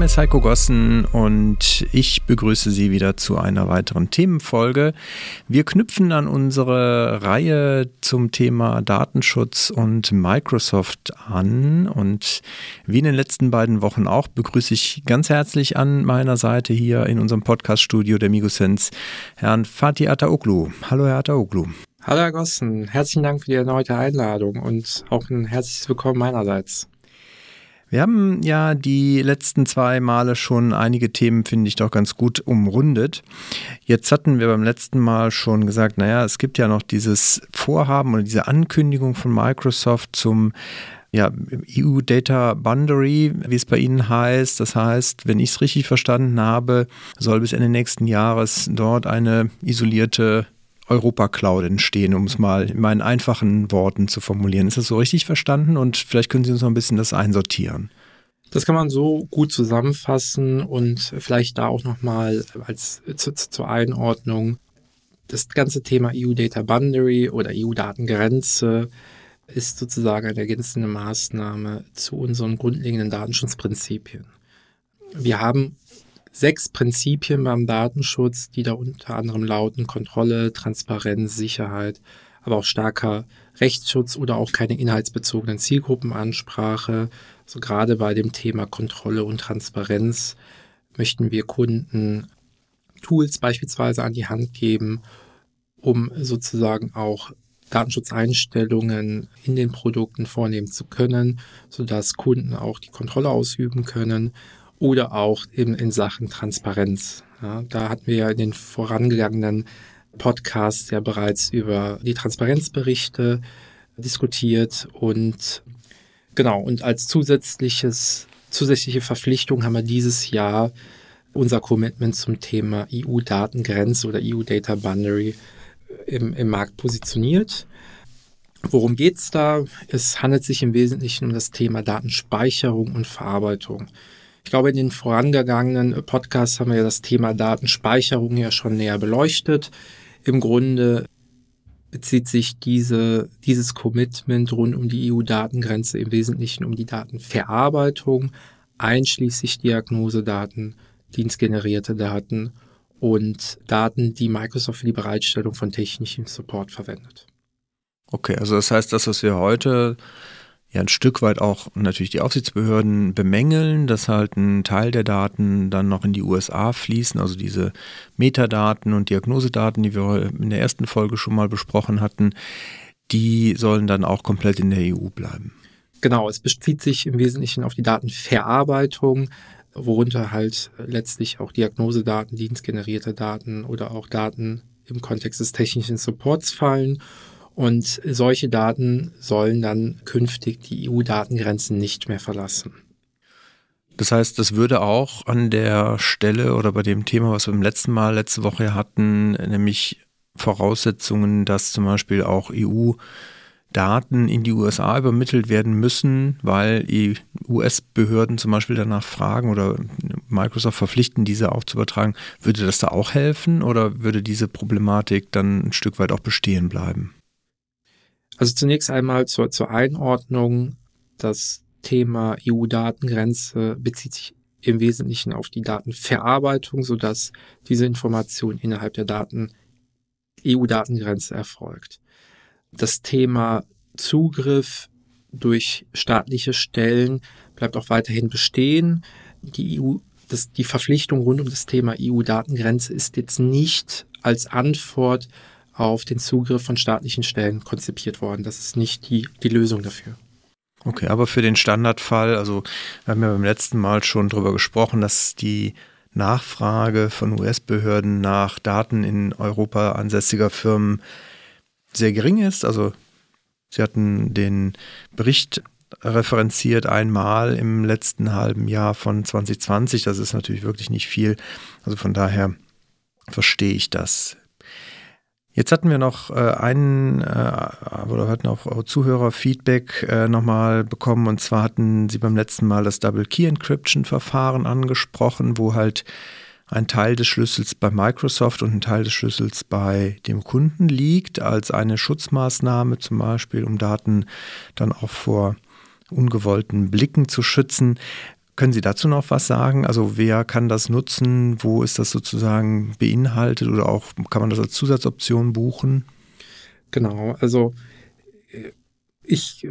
Name ist Heiko Gossen und ich begrüße Sie wieder zu einer weiteren Themenfolge. Wir knüpfen an unsere Reihe zum Thema Datenschutz und Microsoft an und wie in den letzten beiden Wochen auch begrüße ich ganz herzlich an meiner Seite hier in unserem Podcaststudio der Migosense Herrn Fatih Ataoglu. Hallo Herr Ataoglu. Hallo Herr Gossen, herzlichen Dank für die erneute Einladung und auch ein herzliches Willkommen meinerseits. Wir haben ja die letzten zwei Male schon einige Themen, finde ich, doch ganz gut umrundet. Jetzt hatten wir beim letzten Mal schon gesagt, naja, es gibt ja noch dieses Vorhaben oder diese Ankündigung von Microsoft zum ja, EU Data Boundary, wie es bei Ihnen heißt. Das heißt, wenn ich es richtig verstanden habe, soll bis Ende nächsten Jahres dort eine isolierte Europa-Cloud entstehen, um es mal in meinen einfachen Worten zu formulieren. Ist das so richtig verstanden? Und vielleicht können Sie uns noch ein bisschen das einsortieren. Das kann man so gut zusammenfassen und vielleicht da auch nochmal als zu, zur Einordnung. Das ganze Thema EU Data Boundary oder EU Datengrenze ist sozusagen eine ergänzende Maßnahme zu unseren grundlegenden Datenschutzprinzipien. Wir haben sechs Prinzipien beim Datenschutz, die da unter anderem lauten Kontrolle, Transparenz, Sicherheit, aber auch starker Rechtsschutz oder auch keine inhaltsbezogenen Zielgruppenansprache. Also gerade bei dem Thema Kontrolle und Transparenz möchten wir Kunden Tools beispielsweise an die Hand geben, um sozusagen auch Datenschutzeinstellungen in den Produkten vornehmen zu können, sodass Kunden auch die Kontrolle ausüben können oder auch eben in Sachen Transparenz. Ja, da hatten wir ja in den vorangegangenen Podcasts ja bereits über die Transparenzberichte diskutiert und genau, und als zusätzliches, zusätzliche Verpflichtung haben wir dieses Jahr unser Commitment zum Thema EU-Datengrenze oder EU-Data Boundary im, im Markt positioniert. Worum geht's da? Es handelt sich im Wesentlichen um das Thema Datenspeicherung und Verarbeitung. Ich glaube, in den vorangegangenen Podcasts haben wir das Thema Datenspeicherung ja schon näher beleuchtet. Im Grunde bezieht sich diese, dieses Commitment rund um die EU-Datengrenze im Wesentlichen um die Datenverarbeitung, einschließlich Diagnosedaten, dienstgenerierte Daten und Daten, die Microsoft für die Bereitstellung von technischem Support verwendet. Okay, also das heißt, das, was wir heute ja ein Stück weit auch natürlich die Aufsichtsbehörden bemängeln, dass halt ein Teil der Daten dann noch in die USA fließen, also diese Metadaten und Diagnosedaten, die wir in der ersten Folge schon mal besprochen hatten, die sollen dann auch komplett in der EU bleiben. Genau, es bezieht sich im Wesentlichen auf die Datenverarbeitung, worunter halt letztlich auch Diagnosedaten, dienstgenerierte Daten oder auch Daten im Kontext des technischen Supports fallen und solche Daten sollen dann künftig die EU-Datengrenzen nicht mehr verlassen. Das heißt, das würde auch an der Stelle oder bei dem Thema, was wir im letzten Mal, letzte Woche hatten, nämlich Voraussetzungen, dass zum Beispiel auch EU Daten in die USA übermittelt werden müssen, weil US-Behörden zum Beispiel danach fragen oder Microsoft verpflichten, diese auch zu übertragen. Würde das da auch helfen oder würde diese Problematik dann ein Stück weit auch bestehen bleiben? Also zunächst einmal zur, zur Einordnung. Das Thema EU-Datengrenze bezieht sich im Wesentlichen auf die Datenverarbeitung, sodass diese Information innerhalb der Daten EU-Datengrenze erfolgt. Das Thema Zugriff durch staatliche Stellen bleibt auch weiterhin bestehen. Die EU, das, die Verpflichtung rund um das Thema EU-Datengrenze ist jetzt nicht als Antwort auf den Zugriff von staatlichen Stellen konzipiert worden. Das ist nicht die, die Lösung dafür. Okay, aber für den Standardfall, also wir haben ja beim letzten Mal schon darüber gesprochen, dass die Nachfrage von US-Behörden nach Daten in Europa ansässiger Firmen sehr gering ist. Also Sie hatten den Bericht referenziert einmal im letzten halben Jahr von 2020. Das ist natürlich wirklich nicht viel. Also von daher verstehe ich das. Jetzt hatten wir noch äh, einen, äh, oder hatten auch Zuhörerfeedback äh, nochmal bekommen. Und zwar hatten Sie beim letzten Mal das Double Key Encryption Verfahren angesprochen, wo halt ein Teil des Schlüssels bei Microsoft und ein Teil des Schlüssels bei dem Kunden liegt, als eine Schutzmaßnahme zum Beispiel, um Daten dann auch vor ungewollten Blicken zu schützen. Können Sie dazu noch was sagen? Also wer kann das nutzen? Wo ist das sozusagen beinhaltet oder auch kann man das als Zusatzoption buchen? Genau, also äh, ich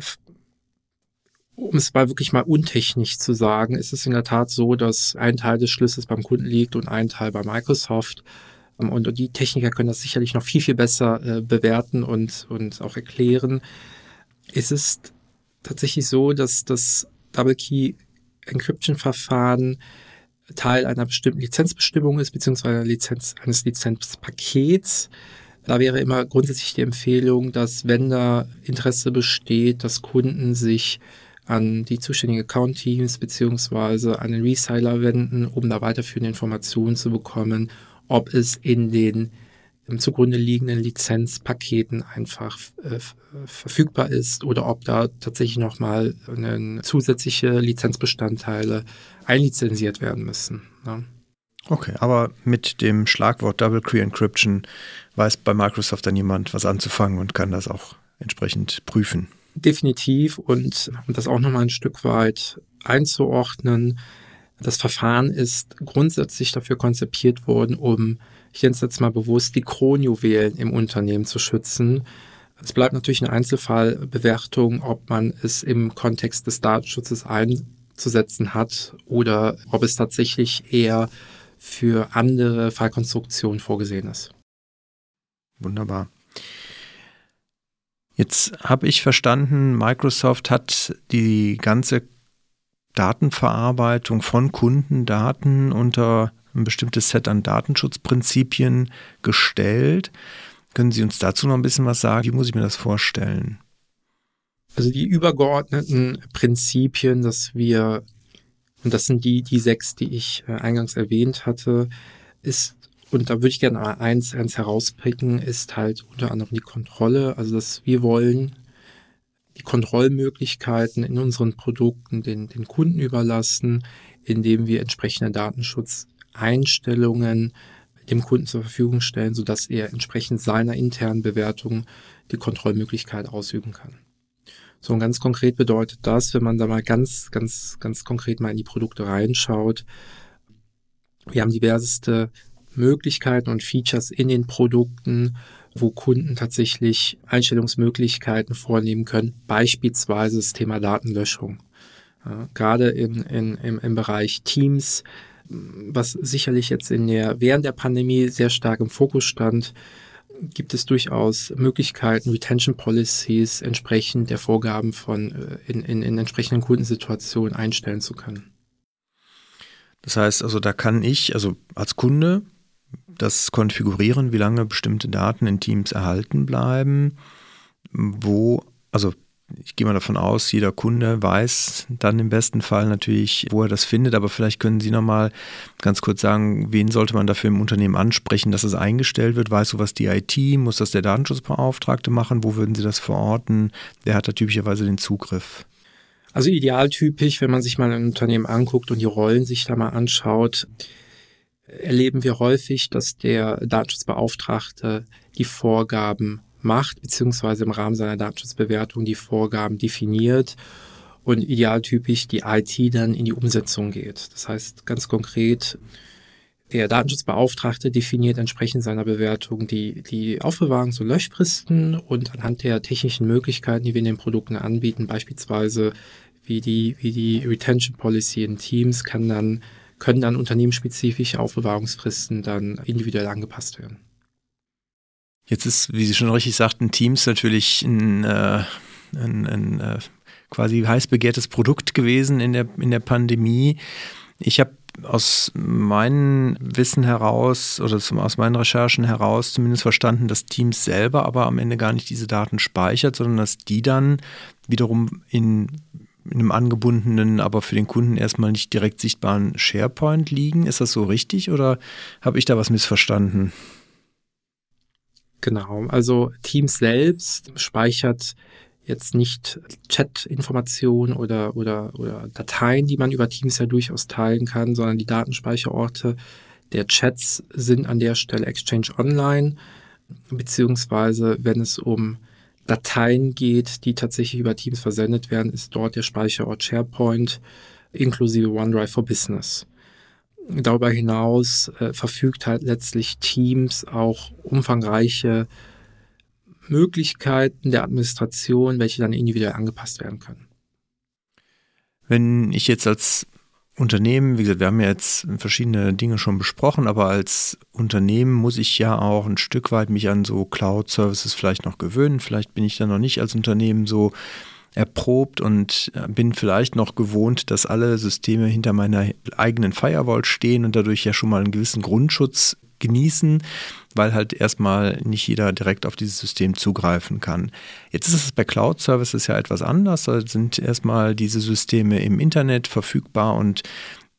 um es mal wirklich mal untechnisch zu sagen, ist es in der Tat so, dass ein Teil des Schlüssels beim Kunden liegt und ein Teil bei Microsoft. Ähm, und die Techniker können das sicherlich noch viel, viel besser äh, bewerten und, und auch erklären. Es ist tatsächlich so, dass das Double Key Encryption Verfahren Teil einer bestimmten Lizenzbestimmung ist, beziehungsweise Lizenz, eines Lizenzpakets. Da wäre immer grundsätzlich die Empfehlung, dass wenn da Interesse besteht, dass Kunden sich an die zuständigen Account-Teams beziehungsweise an den Reseller wenden, um da weiterführende Informationen zu bekommen, ob es in den zugrunde liegenden Lizenzpaketen einfach äh, verfügbar ist oder ob da tatsächlich nochmal zusätzliche Lizenzbestandteile einlizenziert werden müssen. Ne? Okay, aber mit dem Schlagwort Double Key Encryption weiß bei Microsoft dann jemand was anzufangen und kann das auch entsprechend prüfen. Definitiv und um das auch nochmal ein Stück weit einzuordnen, das Verfahren ist grundsätzlich dafür konzipiert worden, um, ich nenne es jetzt mal bewusst, die Kronjuwelen im Unternehmen zu schützen. Es bleibt natürlich eine Einzelfallbewertung, ob man es im Kontext des Datenschutzes einzusetzen hat oder ob es tatsächlich eher für andere Fallkonstruktionen vorgesehen ist. Wunderbar. Jetzt habe ich verstanden, Microsoft hat die ganze Datenverarbeitung von Kundendaten unter ein bestimmtes Set an Datenschutzprinzipien gestellt. Können Sie uns dazu noch ein bisschen was sagen? Wie muss ich mir das vorstellen? Also die übergeordneten Prinzipien, dass wir, und das sind die, die sechs, die ich äh, eingangs erwähnt hatte, ist und da würde ich gerne mal eins, eins herauspicken, ist halt unter anderem die Kontrolle. Also, dass wir wollen die Kontrollmöglichkeiten in unseren Produkten den, den Kunden überlassen, indem wir entsprechende Datenschutzeinstellungen dem Kunden zur Verfügung stellen, sodass er entsprechend seiner internen Bewertung die Kontrollmöglichkeit ausüben kann. So und ganz konkret bedeutet das, wenn man da mal ganz, ganz, ganz konkret mal in die Produkte reinschaut, wir haben diverseste Möglichkeiten und Features in den Produkten, wo Kunden tatsächlich Einstellungsmöglichkeiten vornehmen können, beispielsweise das Thema Datenlöschung. Ja, gerade in, in, im, im Bereich Teams, was sicherlich jetzt in der, während der Pandemie sehr stark im Fokus stand, gibt es durchaus Möglichkeiten, Retention Policies entsprechend der Vorgaben von äh, in, in, in entsprechenden Kundensituationen einstellen zu können. Das heißt also, da kann ich, also als Kunde, das konfigurieren, wie lange bestimmte Daten in Teams erhalten bleiben, wo, also ich gehe mal davon aus, jeder Kunde weiß dann im besten Fall natürlich, wo er das findet, aber vielleicht können Sie nochmal ganz kurz sagen, wen sollte man dafür im Unternehmen ansprechen, dass es eingestellt wird? Weißt du, was die IT, muss das der Datenschutzbeauftragte machen? Wo würden Sie das verorten? Wer hat da typischerweise den Zugriff? Also idealtypisch, wenn man sich mal ein Unternehmen anguckt und die Rollen sich da mal anschaut, erleben wir häufig, dass der Datenschutzbeauftragte die Vorgaben macht, beziehungsweise im Rahmen seiner Datenschutzbewertung die Vorgaben definiert und idealtypisch die IT dann in die Umsetzung geht. Das heißt ganz konkret, der Datenschutzbeauftragte definiert entsprechend seiner Bewertung die, die Aufbewahrungs- und Löschfristen und anhand der technischen Möglichkeiten, die wir in den Produkten anbieten, beispielsweise wie die, wie die Retention Policy in Teams, kann dann können dann unternehmensspezifische Aufbewahrungsfristen dann individuell angepasst werden. Jetzt ist, wie Sie schon richtig sagten, Teams natürlich ein, äh, ein, ein äh, quasi heiß begehrtes Produkt gewesen in der, in der Pandemie. Ich habe aus meinem Wissen heraus oder aus meinen Recherchen heraus zumindest verstanden, dass Teams selber aber am Ende gar nicht diese Daten speichert, sondern dass die dann wiederum in in einem angebundenen, aber für den Kunden erstmal nicht direkt sichtbaren SharePoint liegen. Ist das so richtig oder habe ich da was missverstanden? Genau, also Teams selbst speichert jetzt nicht Chat-Informationen oder, oder, oder Dateien, die man über Teams ja durchaus teilen kann, sondern die Datenspeicherorte der Chats sind an der Stelle Exchange Online, beziehungsweise wenn es um Dateien geht, die tatsächlich über Teams versendet werden, ist dort der Speicherort SharePoint inklusive OneDrive for Business. Darüber hinaus äh, verfügt halt letztlich Teams auch umfangreiche Möglichkeiten der Administration, welche dann individuell angepasst werden können. Wenn ich jetzt als Unternehmen, wie gesagt, wir haben ja jetzt verschiedene Dinge schon besprochen, aber als Unternehmen muss ich ja auch ein Stück weit mich an so Cloud-Services vielleicht noch gewöhnen. Vielleicht bin ich da noch nicht als Unternehmen so erprobt und äh, bin vielleicht noch gewohnt, dass alle Systeme hinter meiner eigenen Firewall stehen und dadurch ja schon mal einen gewissen Grundschutz genießen, weil halt erstmal nicht jeder direkt auf dieses System zugreifen kann. Jetzt ist es bei Cloud Services ja etwas anders. Da sind erstmal diese Systeme im Internet verfügbar und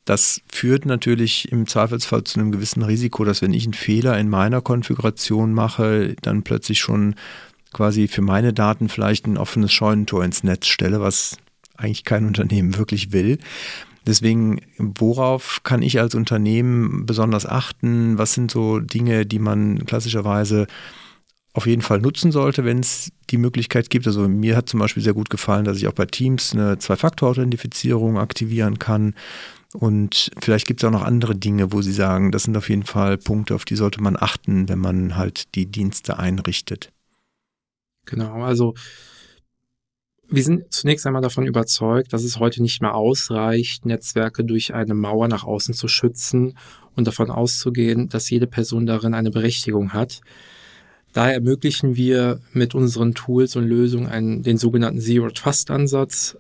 das führt natürlich im Zweifelsfall zu einem gewissen Risiko, dass wenn ich einen Fehler in meiner Konfiguration mache, dann plötzlich schon quasi für meine Daten vielleicht ein offenes Scheunentor ins Netz stelle, was eigentlich kein Unternehmen wirklich will. Deswegen, worauf kann ich als Unternehmen besonders achten? Was sind so Dinge, die man klassischerweise auf jeden Fall nutzen sollte, wenn es die Möglichkeit gibt. Also mir hat zum Beispiel sehr gut gefallen, dass ich auch bei Teams eine Zwei-Faktor-Authentifizierung aktivieren kann. Und vielleicht gibt es auch noch andere Dinge, wo Sie sagen, das sind auf jeden Fall Punkte, auf die sollte man achten, wenn man halt die Dienste einrichtet. Genau, also wir sind zunächst einmal davon überzeugt, dass es heute nicht mehr ausreicht, Netzwerke durch eine Mauer nach außen zu schützen und davon auszugehen, dass jede Person darin eine Berechtigung hat. Daher ermöglichen wir mit unseren Tools und Lösungen einen, den sogenannten Zero Trust Ansatz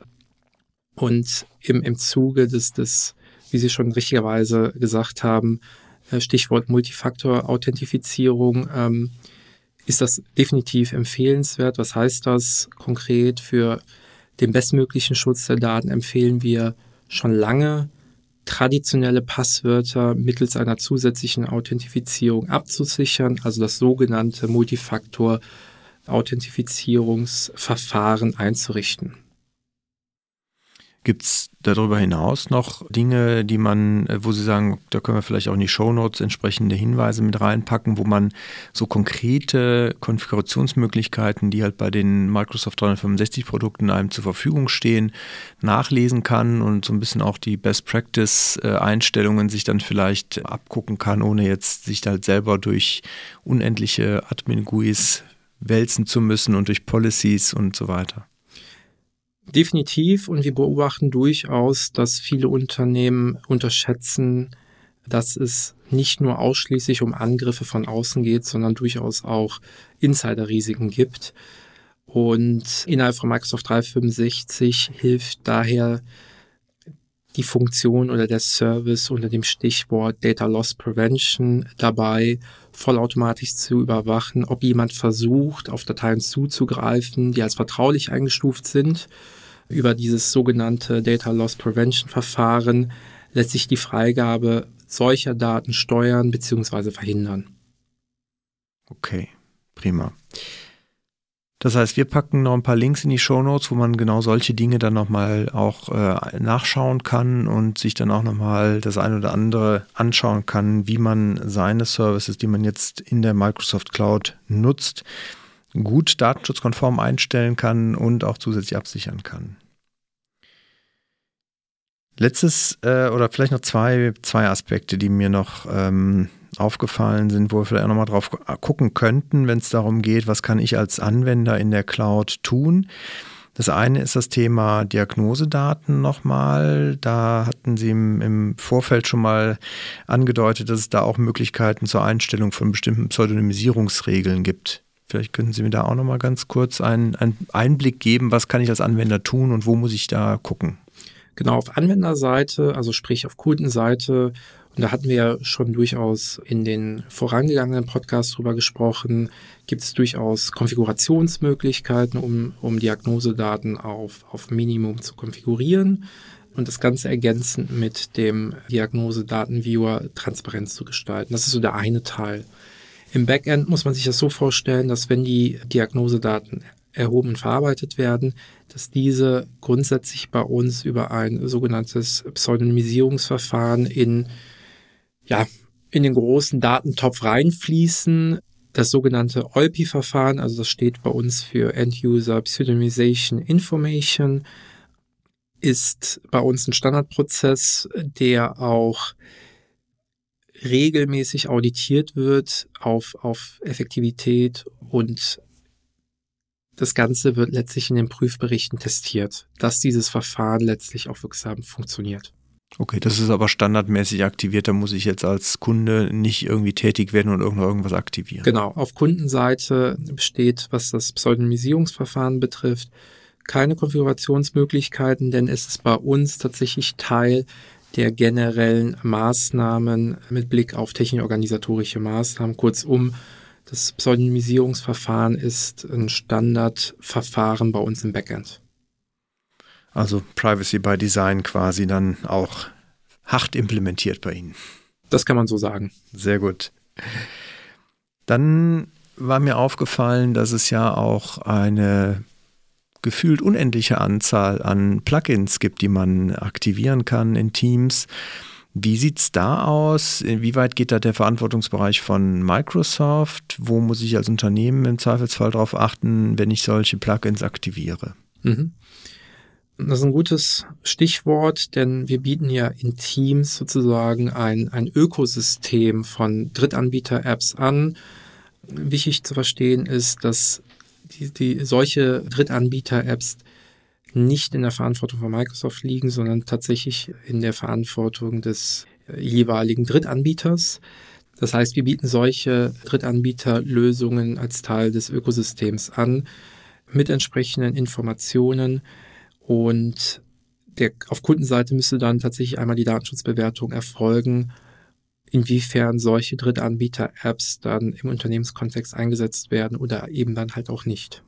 und im, im Zuge des, des, wie Sie schon richtigerweise gesagt haben, äh, Stichwort Multifaktor-Authentifizierung, ähm, ist das definitiv empfehlenswert. Was heißt das konkret? Für den bestmöglichen Schutz der Daten empfehlen wir schon lange traditionelle Passwörter mittels einer zusätzlichen Authentifizierung abzusichern, also das sogenannte Multifaktor-Authentifizierungsverfahren einzurichten. Gibt es darüber hinaus noch Dinge, die man, äh, wo Sie sagen, da können wir vielleicht auch in die Shownotes entsprechende Hinweise mit reinpacken, wo man so konkrete Konfigurationsmöglichkeiten, die halt bei den Microsoft 365 Produkten einem zur Verfügung stehen, nachlesen kann und so ein bisschen auch die Best Practice äh, Einstellungen sich dann vielleicht abgucken kann, ohne jetzt sich halt selber durch unendliche Admin-GUIs wälzen zu müssen und durch Policies und so weiter. Definitiv und wir beobachten durchaus, dass viele Unternehmen unterschätzen, dass es nicht nur ausschließlich um Angriffe von außen geht, sondern durchaus auch Insider-Risiken gibt. Und innerhalb von Microsoft 365 hilft daher die Funktion oder der Service unter dem Stichwort Data Loss Prevention dabei, vollautomatisch zu überwachen, ob jemand versucht, auf Dateien zuzugreifen, die als vertraulich eingestuft sind über dieses sogenannte Data Loss Prevention Verfahren lässt sich die Freigabe solcher Daten steuern bzw. verhindern. Okay, prima. Das heißt, wir packen noch ein paar Links in die Show Notes, wo man genau solche Dinge dann nochmal auch äh, nachschauen kann und sich dann auch nochmal das eine oder andere anschauen kann, wie man seine Services, die man jetzt in der Microsoft Cloud nutzt, gut datenschutzkonform einstellen kann und auch zusätzlich absichern kann. Letztes äh, oder vielleicht noch zwei, zwei Aspekte, die mir noch ähm, aufgefallen sind, wo wir vielleicht auch nochmal drauf gucken könnten, wenn es darum geht, was kann ich als Anwender in der Cloud tun. Das eine ist das Thema Diagnosedaten nochmal. Da hatten Sie im, im, Vorfeld schon mal angedeutet, dass es da auch Möglichkeiten zur Einstellung von bestimmten Pseudonymisierungsregeln gibt. Vielleicht könnten Sie mir da auch nochmal ganz kurz einen, einen Einblick geben, was kann ich als Anwender tun und wo muss ich da gucken? Genau, auf Anwenderseite, also sprich auf Kundenseite, und da hatten wir ja schon durchaus in den vorangegangenen Podcasts drüber gesprochen, gibt es durchaus Konfigurationsmöglichkeiten, um, um Diagnosedaten auf, auf Minimum zu konfigurieren und das Ganze ergänzend mit dem Diagnosedatenviewer transparent zu gestalten. Das ist so der eine Teil. Im Backend muss man sich das so vorstellen, dass wenn die Diagnosedaten erhoben und verarbeitet werden, dass diese grundsätzlich bei uns über ein sogenanntes Pseudonymisierungsverfahren in, ja, in den großen Datentopf reinfließen. Das sogenannte OLPI-Verfahren, also das steht bei uns für End-User Pseudonymization Information, ist bei uns ein Standardprozess, der auch regelmäßig auditiert wird auf, auf Effektivität und das Ganze wird letztlich in den Prüfberichten testiert, dass dieses Verfahren letztlich auch wirksam funktioniert. Okay, das ist aber standardmäßig aktiviert, da muss ich jetzt als Kunde nicht irgendwie tätig werden und irgendwas aktivieren. Genau, auf Kundenseite besteht, was das Pseudonymisierungsverfahren betrifft, keine Konfigurationsmöglichkeiten, denn es ist bei uns tatsächlich Teil der generellen Maßnahmen mit Blick auf technisch-organisatorische Maßnahmen. Kurzum, das Pseudonymisierungsverfahren ist ein Standardverfahren bei uns im Backend. Also Privacy by Design quasi dann auch hart implementiert bei Ihnen. Das kann man so sagen. Sehr gut. Dann war mir aufgefallen, dass es ja auch eine gefühlt unendliche Anzahl an Plugins gibt, die man aktivieren kann in Teams. Wie sieht es da aus? Inwieweit geht da der Verantwortungsbereich von Microsoft? Wo muss ich als Unternehmen im Zweifelsfall darauf achten, wenn ich solche Plugins aktiviere? Mhm. Das ist ein gutes Stichwort, denn wir bieten ja in Teams sozusagen ein, ein Ökosystem von Drittanbieter-Apps an. Wichtig zu verstehen ist, dass die, die solche Drittanbieter-Apps nicht in der Verantwortung von Microsoft liegen, sondern tatsächlich in der Verantwortung des jeweiligen Drittanbieters. Das heißt, wir bieten solche Drittanbieterlösungen als Teil des Ökosystems an mit entsprechenden Informationen und der, auf Kundenseite müsste dann tatsächlich einmal die Datenschutzbewertung erfolgen inwiefern solche Drittanbieter-Apps dann im Unternehmenskontext eingesetzt werden oder eben dann halt auch nicht.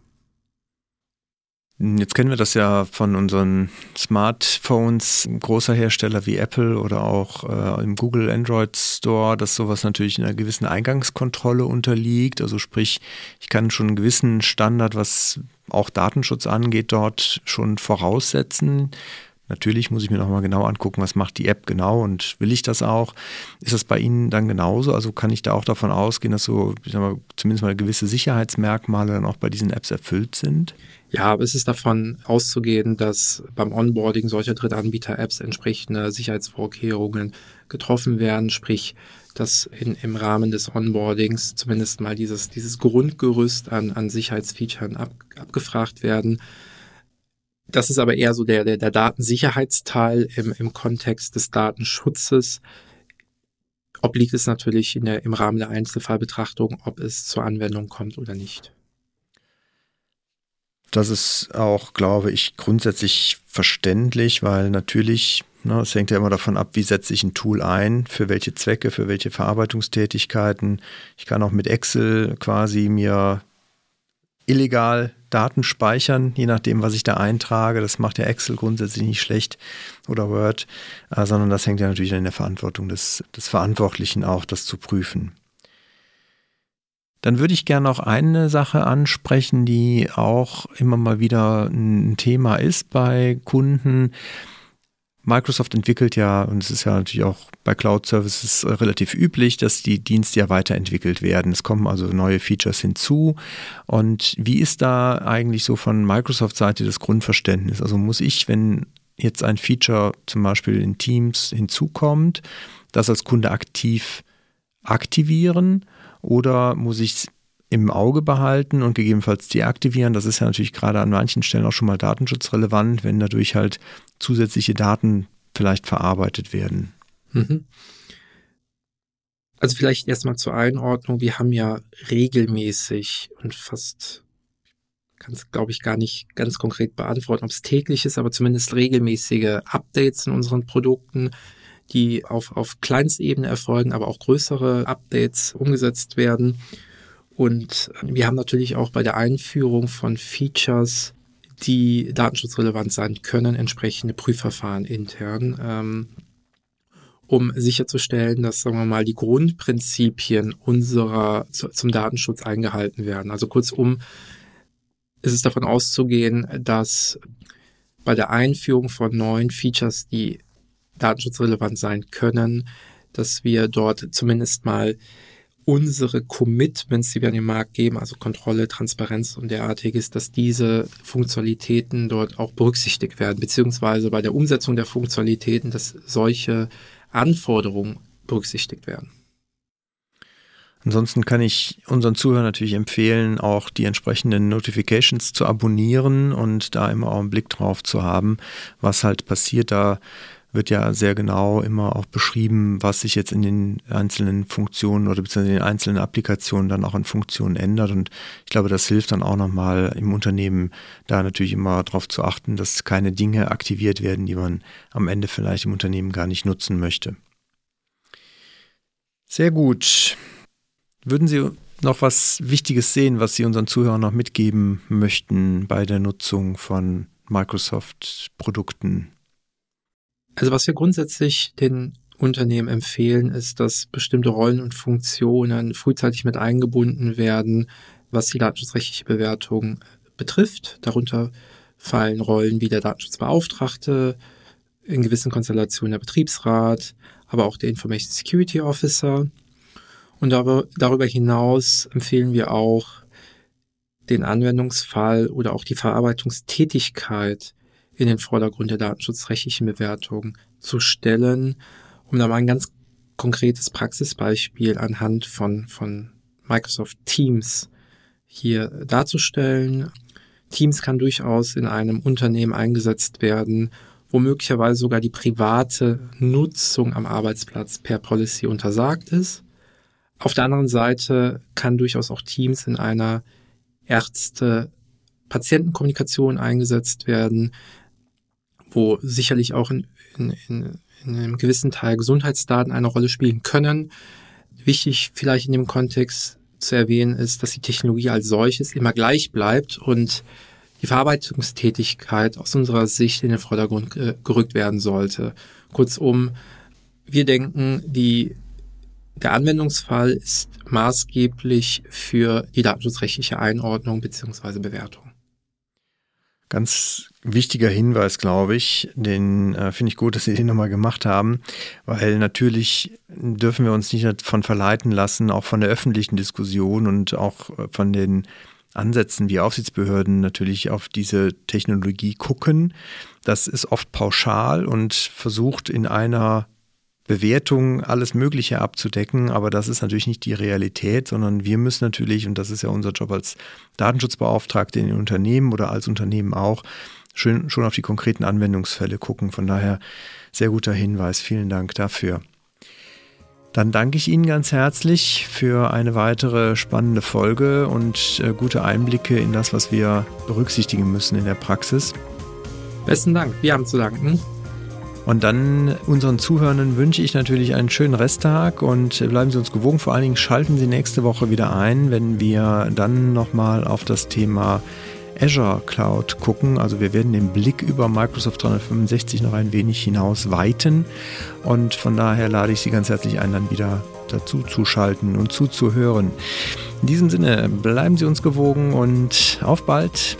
Jetzt kennen wir das ja von unseren Smartphones, großer Hersteller wie Apple oder auch äh, im Google Android Store, dass sowas natürlich einer gewissen Eingangskontrolle unterliegt. Also sprich, ich kann schon einen gewissen Standard, was auch Datenschutz angeht, dort schon voraussetzen. Natürlich muss ich mir nochmal genau angucken, was macht die App genau und will ich das auch. Ist das bei Ihnen dann genauso? Also kann ich da auch davon ausgehen, dass so ich sag mal, zumindest mal gewisse Sicherheitsmerkmale dann auch bei diesen Apps erfüllt sind? Ja, aber es ist davon auszugehen, dass beim Onboarding solcher Drittanbieter-Apps entsprechende Sicherheitsvorkehrungen getroffen werden, sprich, dass in, im Rahmen des Onboardings zumindest mal dieses, dieses Grundgerüst an, an Sicherheitsfeatures ab, abgefragt werden das ist aber eher so der, der, der Datensicherheitsteil im, im Kontext des Datenschutzes. Obliegt es natürlich in der, im Rahmen der Einzelfallbetrachtung, ob es zur Anwendung kommt oder nicht. Das ist auch, glaube ich, grundsätzlich verständlich, weil natürlich, es hängt ja immer davon ab, wie setze ich ein Tool ein, für welche Zwecke, für welche Verarbeitungstätigkeiten. Ich kann auch mit Excel quasi mir illegal Daten speichern, je nachdem, was ich da eintrage. Das macht ja Excel grundsätzlich nicht schlecht oder Word, äh, sondern das hängt ja natürlich in der Verantwortung des, des Verantwortlichen auch, das zu prüfen. Dann würde ich gerne noch eine Sache ansprechen, die auch immer mal wieder ein Thema ist bei Kunden. Microsoft entwickelt ja, und es ist ja natürlich auch bei Cloud Services relativ üblich, dass die Dienste ja weiterentwickelt werden. Es kommen also neue Features hinzu. Und wie ist da eigentlich so von Microsoft-Seite das Grundverständnis? Also muss ich, wenn jetzt ein Feature zum Beispiel in Teams hinzukommt, das als Kunde aktiv aktivieren oder muss ich im Auge behalten und gegebenenfalls deaktivieren. Das ist ja natürlich gerade an manchen Stellen auch schon mal datenschutzrelevant, wenn dadurch halt zusätzliche Daten vielleicht verarbeitet werden. Mhm. Also vielleicht erstmal zur Einordnung. Wir haben ja regelmäßig und fast, kann es glaube ich gar nicht ganz konkret beantworten, ob es täglich ist, aber zumindest regelmäßige Updates in unseren Produkten, die auf, auf Kleinstebene erfolgen, aber auch größere Updates umgesetzt werden. Und wir haben natürlich auch bei der Einführung von Features, die datenschutzrelevant sein können, entsprechende Prüfverfahren intern. Ähm, um sicherzustellen, dass, sagen wir mal, die Grundprinzipien unserer zum Datenschutz eingehalten werden. Also kurzum ist es davon auszugehen, dass bei der Einführung von neuen Features, die datenschutzrelevant sein können, dass wir dort zumindest mal unsere Commitments, die wir an den Markt geben, also Kontrolle, Transparenz und derartiges, dass diese Funktionalitäten dort auch berücksichtigt werden, beziehungsweise bei der Umsetzung der Funktionalitäten, dass solche Anforderungen berücksichtigt werden. Ansonsten kann ich unseren Zuhörern natürlich empfehlen, auch die entsprechenden Notifications zu abonnieren und da immer auch einen Blick drauf zu haben, was halt passiert. Da wird ja sehr genau immer auch beschrieben, was sich jetzt in den einzelnen Funktionen oder beziehungsweise in den einzelnen Applikationen dann auch in Funktionen ändert. Und ich glaube, das hilft dann auch nochmal im Unternehmen, da natürlich immer darauf zu achten, dass keine Dinge aktiviert werden, die man am Ende vielleicht im Unternehmen gar nicht nutzen möchte. Sehr gut. Würden Sie noch was Wichtiges sehen, was Sie unseren Zuhörern noch mitgeben möchten bei der Nutzung von Microsoft-Produkten? Also was wir grundsätzlich den Unternehmen empfehlen, ist, dass bestimmte Rollen und Funktionen frühzeitig mit eingebunden werden, was die datenschutzrechtliche Bewertung betrifft. Darunter fallen Rollen wie der Datenschutzbeauftragte, in gewissen Konstellationen der Betriebsrat, aber auch der Information Security Officer. Und darüber hinaus empfehlen wir auch, den Anwendungsfall oder auch die Verarbeitungstätigkeit in den Vordergrund der datenschutzrechtlichen Bewertung zu stellen, um da mal ein ganz konkretes Praxisbeispiel anhand von, von Microsoft Teams hier darzustellen. Teams kann durchaus in einem Unternehmen eingesetzt werden, wo möglicherweise sogar die private Nutzung am Arbeitsplatz per Policy untersagt ist. Auf der anderen Seite kann durchaus auch Teams in einer Ärzte-Patientenkommunikation eingesetzt werden, wo sicherlich auch in, in, in, in einem gewissen Teil Gesundheitsdaten eine Rolle spielen können. Wichtig vielleicht in dem Kontext zu erwähnen ist, dass die Technologie als solches immer gleich bleibt und die Verarbeitungstätigkeit aus unserer Sicht in den Vordergrund gerückt werden sollte. Kurzum, wir denken, die, der Anwendungsfall ist maßgeblich für die datenschutzrechtliche Einordnung beziehungsweise Bewertung. Ganz wichtiger Hinweis, glaube ich. Den äh, finde ich gut, dass Sie den nochmal gemacht haben, weil natürlich dürfen wir uns nicht davon verleiten lassen, auch von der öffentlichen Diskussion und auch äh, von den Ansätzen, wie Aufsichtsbehörden natürlich auf diese Technologie gucken. Das ist oft pauschal und versucht in einer Bewertung alles Mögliche abzudecken, aber das ist natürlich nicht die Realität, sondern wir müssen natürlich, und das ist ja unser Job als Datenschutzbeauftragte in den Unternehmen oder als Unternehmen auch, schön, schon auf die konkreten Anwendungsfälle gucken. Von daher sehr guter Hinweis. Vielen Dank dafür. Dann danke ich Ihnen ganz herzlich für eine weitere spannende Folge und äh, gute Einblicke in das, was wir berücksichtigen müssen in der Praxis. Besten Dank. Wir haben zu danken. Und dann unseren Zuhörenden wünsche ich natürlich einen schönen Resttag und bleiben Sie uns gewogen. Vor allen Dingen schalten Sie nächste Woche wieder ein, wenn wir dann nochmal auf das Thema Azure Cloud gucken. Also wir werden den Blick über Microsoft 365 noch ein wenig hinaus weiten. Und von daher lade ich Sie ganz herzlich ein, dann wieder dazu zu schalten und zuzuhören. In diesem Sinne bleiben Sie uns gewogen und auf bald.